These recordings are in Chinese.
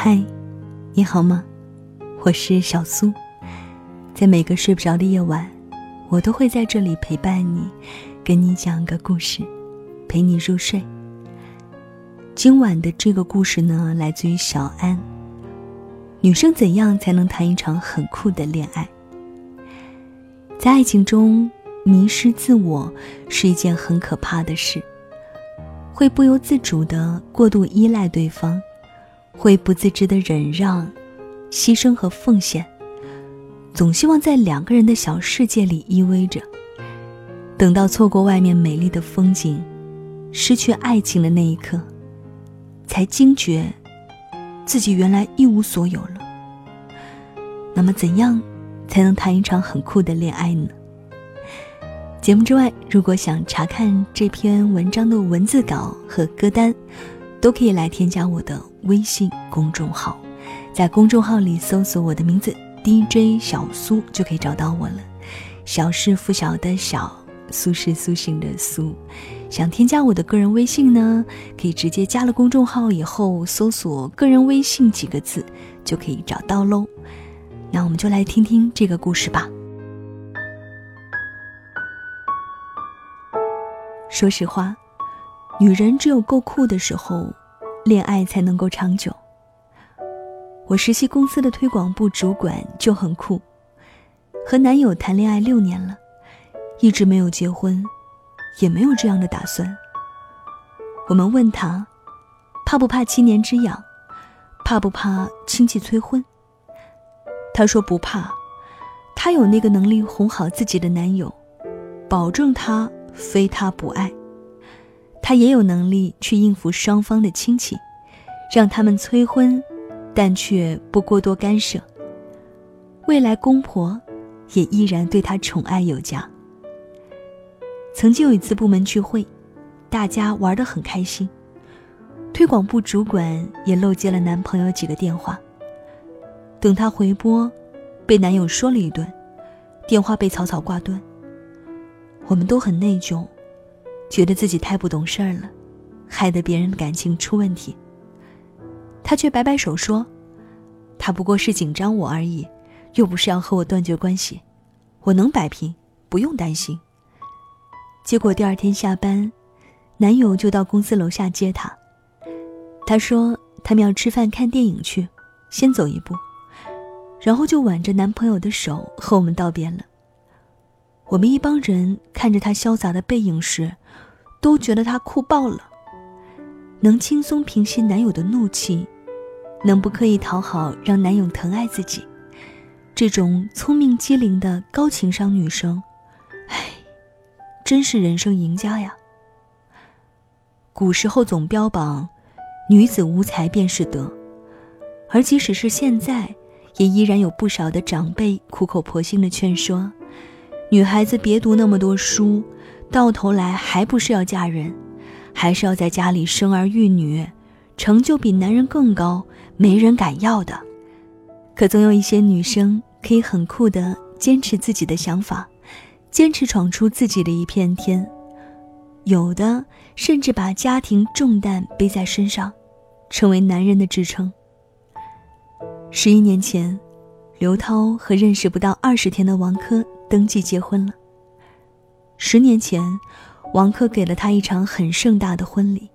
嗨，你好吗？我是小苏，在每个睡不着的夜晚，我都会在这里陪伴你，跟你讲个故事，陪你入睡。今晚的这个故事呢，来自于小安。女生怎样才能谈一场很酷的恋爱？在爱情中，迷失自我是一件很可怕的事，会不由自主的过度依赖对方，会不自知的忍让、牺牲和奉献，总希望在两个人的小世界里依偎着，等到错过外面美丽的风景，失去爱情的那一刻，才惊觉。自己原来一无所有了。那么，怎样才能谈一场很酷的恋爱呢？节目之外，如果想查看这篇文章的文字稿和歌单，都可以来添加我的微信公众号，在公众号里搜索我的名字 DJ 小苏，就可以找到我了。小是拂晓的小。苏是苏醒的苏，想添加我的个人微信呢，可以直接加了公众号以后搜索“个人微信”几个字，就可以找到喽。那我们就来听听这个故事吧。说实话，女人只有够酷的时候，恋爱才能够长久。我实习公司的推广部主管就很酷，和男友谈恋爱六年了。一直没有结婚，也没有这样的打算。我们问他，怕不怕七年之痒，怕不怕亲戚催婚？他说不怕，他有那个能力哄好自己的男友，保证他非他不爱。他也有能力去应付双方的亲戚，让他们催婚，但却不过多干涉。未来公婆也依然对他宠爱有加。曾经有一次部门聚会，大家玩得很开心。推广部主管也漏接了男朋友几个电话。等她回拨，被男友说了一顿，电话被草草挂断。我们都很内疚，觉得自己太不懂事儿了，害得别人的感情出问题。他却摆摆手说：“他不过是紧张我而已，又不是要和我断绝关系，我能摆平，不用担心。”结果第二天下班，男友就到公司楼下接她。他说他们要吃饭看电影去，先走一步，然后就挽着男朋友的手和我们道别了。我们一帮人看着他潇洒的背影时，都觉得他酷爆了。能轻松平息男友的怒气，能不刻意讨好让男友疼爱自己，这种聪明机灵的高情商女生。真是人生赢家呀！古时候总标榜“女子无才便是德”，而即使是现在，也依然有不少的长辈苦口婆心的劝说：“女孩子别读那么多书，到头来还不是要嫁人，还是要在家里生儿育女，成就比男人更高，没人敢要的。”可总有一些女生可以很酷的坚持自己的想法。坚持闯出自己的一片天，有的甚至把家庭重担背在身上，成为男人的支撑。十一年前，刘涛和认识不到二十天的王珂登记结婚了。十年前，王珂给了他一场很盛大的婚礼，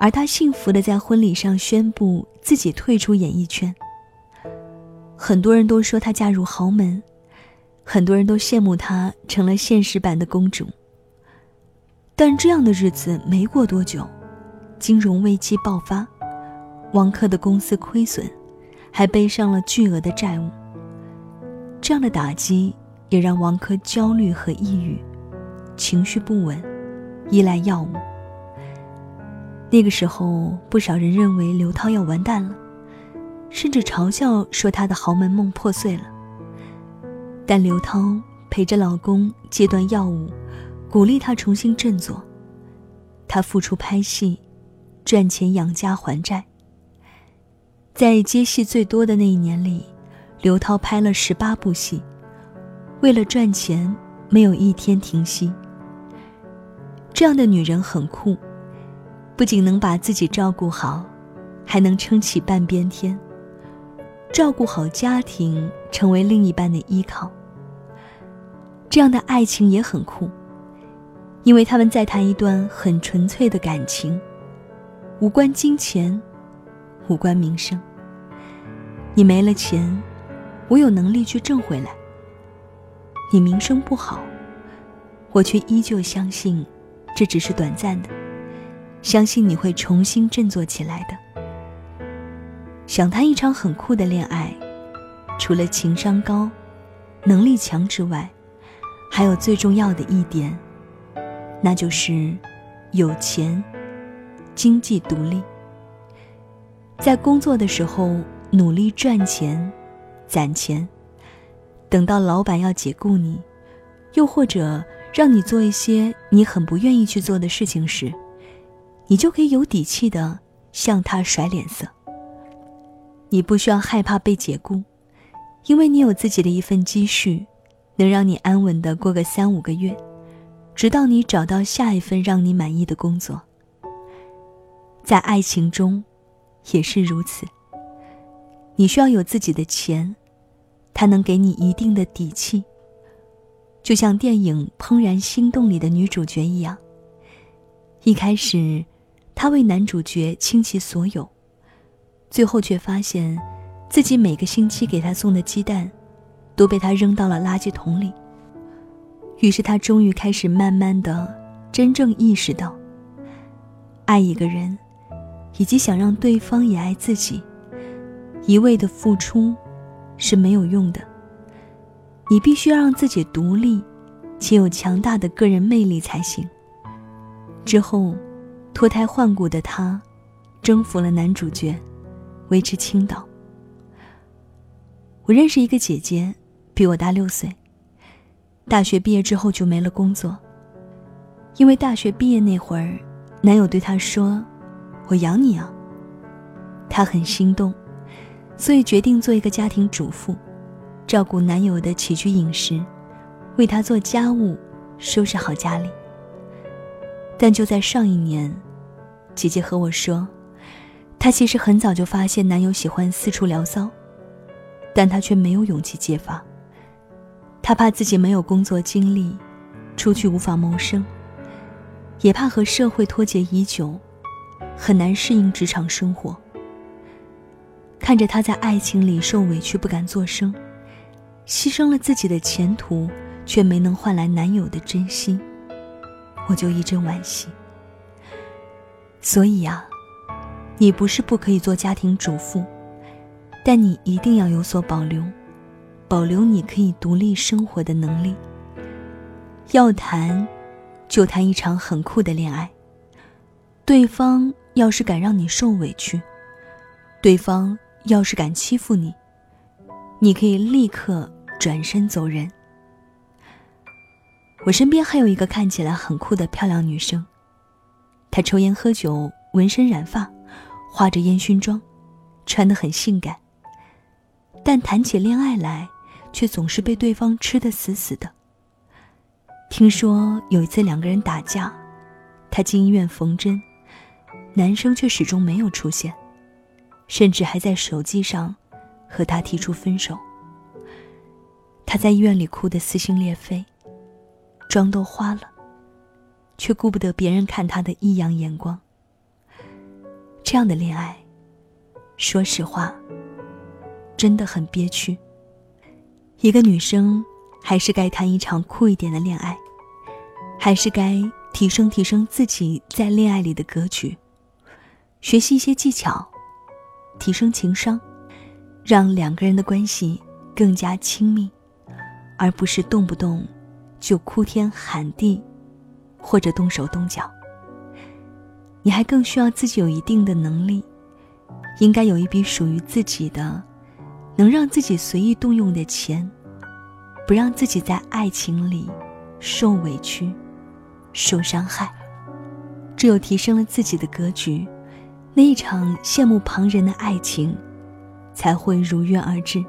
而他幸福的在婚礼上宣布自己退出演艺圈。很多人都说她嫁入豪门。很多人都羡慕她成了现实版的公主。但这样的日子没过多久，金融危机爆发，王珂的公司亏损，还背上了巨额的债务。这样的打击也让王珂焦虑和抑郁，情绪不稳，依赖药物。那个时候，不少人认为刘涛要完蛋了，甚至嘲笑说她的豪门梦破碎了。但刘涛陪着老公戒断药物，鼓励他重新振作。他付出拍戏，赚钱养家还债。在接戏最多的那一年里，刘涛拍了十八部戏，为了赚钱，没有一天停息。这样的女人很酷，不仅能把自己照顾好，还能撑起半边天。照顾好家庭，成为另一半的依靠。这样的爱情也很酷，因为他们在谈一段很纯粹的感情，无关金钱，无关名声。你没了钱，我有能力去挣回来。你名声不好，我却依旧相信，这只是短暂的，相信你会重新振作起来的。想谈一场很酷的恋爱，除了情商高、能力强之外，还有最重要的一点，那就是有钱、经济独立。在工作的时候努力赚钱、攒钱，等到老板要解雇你，又或者让你做一些你很不愿意去做的事情时，你就可以有底气的向他甩脸色。你不需要害怕被解雇，因为你有自己的一份积蓄，能让你安稳的过个三五个月，直到你找到下一份让你满意的工作。在爱情中，也是如此。你需要有自己的钱，它能给你一定的底气。就像电影《怦然心动》里的女主角一样，一开始，她为男主角倾其所有。最后却发现，自己每个星期给他送的鸡蛋，都被他扔到了垃圾桶里。于是他终于开始慢慢的真正意识到，爱一个人，以及想让对方也爱自己，一味的付出是没有用的。你必须让自己独立，且有强大的个人魅力才行。之后，脱胎换骨的他，征服了男主角。为之倾倒。我认识一个姐姐，比我大六岁。大学毕业之后就没了工作，因为大学毕业那会儿，男友对她说：“我养你啊。”她很心动，所以决定做一个家庭主妇，照顾男友的起居饮食，为他做家务，收拾好家里。但就在上一年，姐姐和我说。她其实很早就发现男友喜欢四处聊骚，但她却没有勇气揭发。她怕自己没有工作经历，出去无法谋生，也怕和社会脱节已久，很难适应职场生活。看着他在爱情里受委屈不敢作声，牺牲了自己的前途，却没能换来男友的真心，我就一阵惋惜。所以呀。你不是不可以做家庭主妇，但你一定要有所保留，保留你可以独立生活的能力。要谈，就谈一场很酷的恋爱。对方要是敢让你受委屈，对方要是敢欺负你，你可以立刻转身走人。我身边还有一个看起来很酷的漂亮女生，她抽烟喝酒，纹身染发。化着烟熏妆，穿得很性感。但谈起恋爱来，却总是被对方吃得死死的。听说有一次两个人打架，她进医院缝针，男生却始终没有出现，甚至还在手机上和她提出分手。她在医院里哭得撕心裂肺，妆都花了，却顾不得别人看她的异样眼光。这样的恋爱，说实话，真的很憋屈。一个女生还是该谈一场酷一点的恋爱，还是该提升提升自己在恋爱里的格局，学习一些技巧，提升情商，让两个人的关系更加亲密，而不是动不动就哭天喊地，或者动手动脚。你还更需要自己有一定的能力，应该有一笔属于自己的，能让自己随意动用的钱，不让自己在爱情里受委屈、受伤害。只有提升了自己的格局，那一场羡慕旁人的爱情才会如约而至。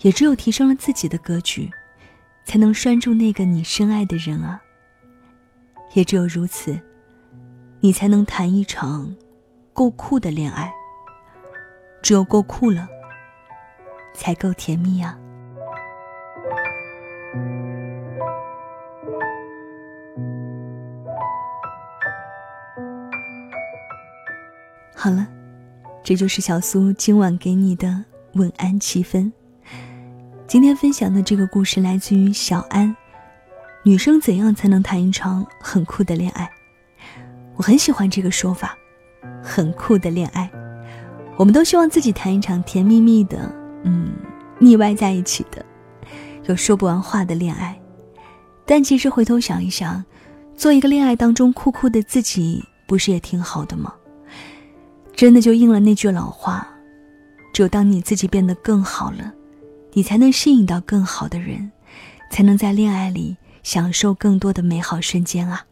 也只有提升了自己的格局，才能拴住那个你深爱的人啊。也只有如此。你才能谈一场够酷的恋爱。只有够酷了，才够甜蜜呀。好了，这就是小苏今晚给你的晚安七分。今天分享的这个故事来自于小安。女生怎样才能谈一场很酷的恋爱？我很喜欢这个说法，很酷的恋爱。我们都希望自己谈一场甜蜜蜜的，嗯，腻歪在一起的，有说不完话的恋爱。但其实回头想一想，做一个恋爱当中酷酷的自己，不是也挺好的吗？真的就应了那句老话：只有当你自己变得更好了，你才能吸引到更好的人，才能在恋爱里。享受更多的美好瞬间啊！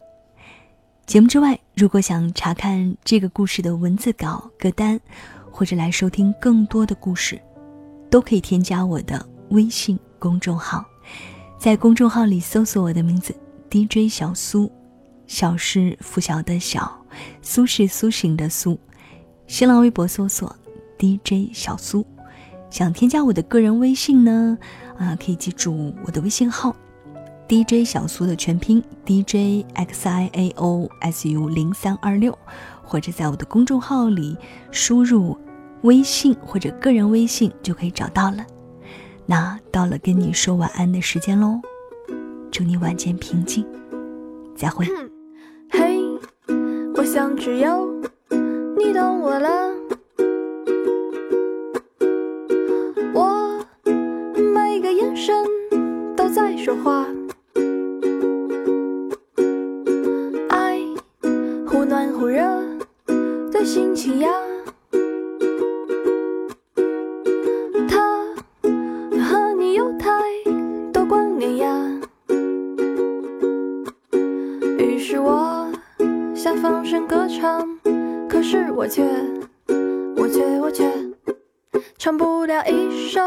节目之外，如果想查看这个故事的文字稿歌单，或者来收听更多的故事，都可以添加我的微信公众号，在公众号里搜索我的名字 DJ 小苏，小是拂晓的小，苏是苏醒的苏。新浪微博搜索 DJ 小苏，想添加我的个人微信呢？啊，可以记住我的微信号。DJ 小苏的全拼 DJ X I A O S U 零三二六，或者在我的公众号里输入微信或者个人微信就可以找到了。那到了跟你说晚安的时间喽，祝你晚间平静，再会。嘿，我想只有你懂我了。说话。爱忽暖忽热的心情呀，他和你有太多关联呀。于是我想放声歌唱，可是我却，我却，我却唱不了一首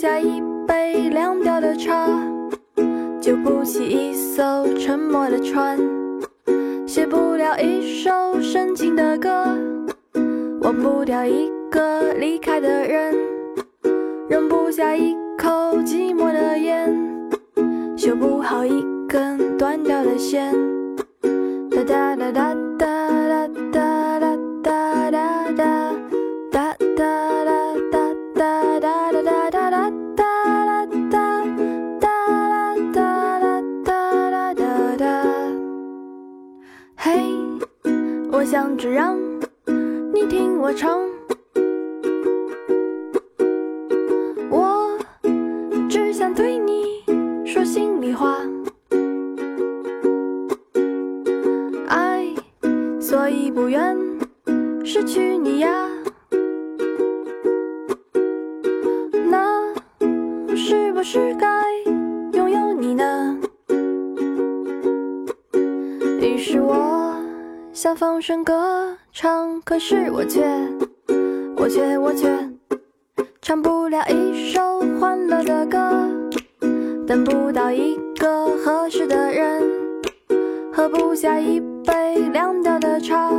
下一。杯凉掉的茶，救不起一艘沉没的船，写不了一首深情的歌，忘不掉一个离开的人，容不下一口寂寞的烟，修不好一根断掉的线。哒哒哒哒哒哒哒哒哒哒。哒哒哒哒哒哒就让你听我唱，想放声歌唱，可是我却，我却，我却唱不了一首欢乐的歌，等不到一个合适的人，喝不下一杯凉掉的茶，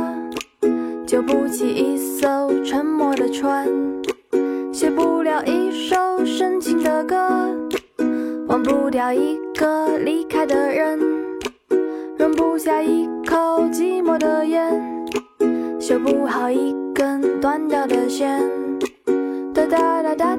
救不起一艘沉没的船，写不了一首深情的歌，忘不掉一个离开的人。吞不下一口寂寞的烟，修不好一根断掉的线。哒哒哒哒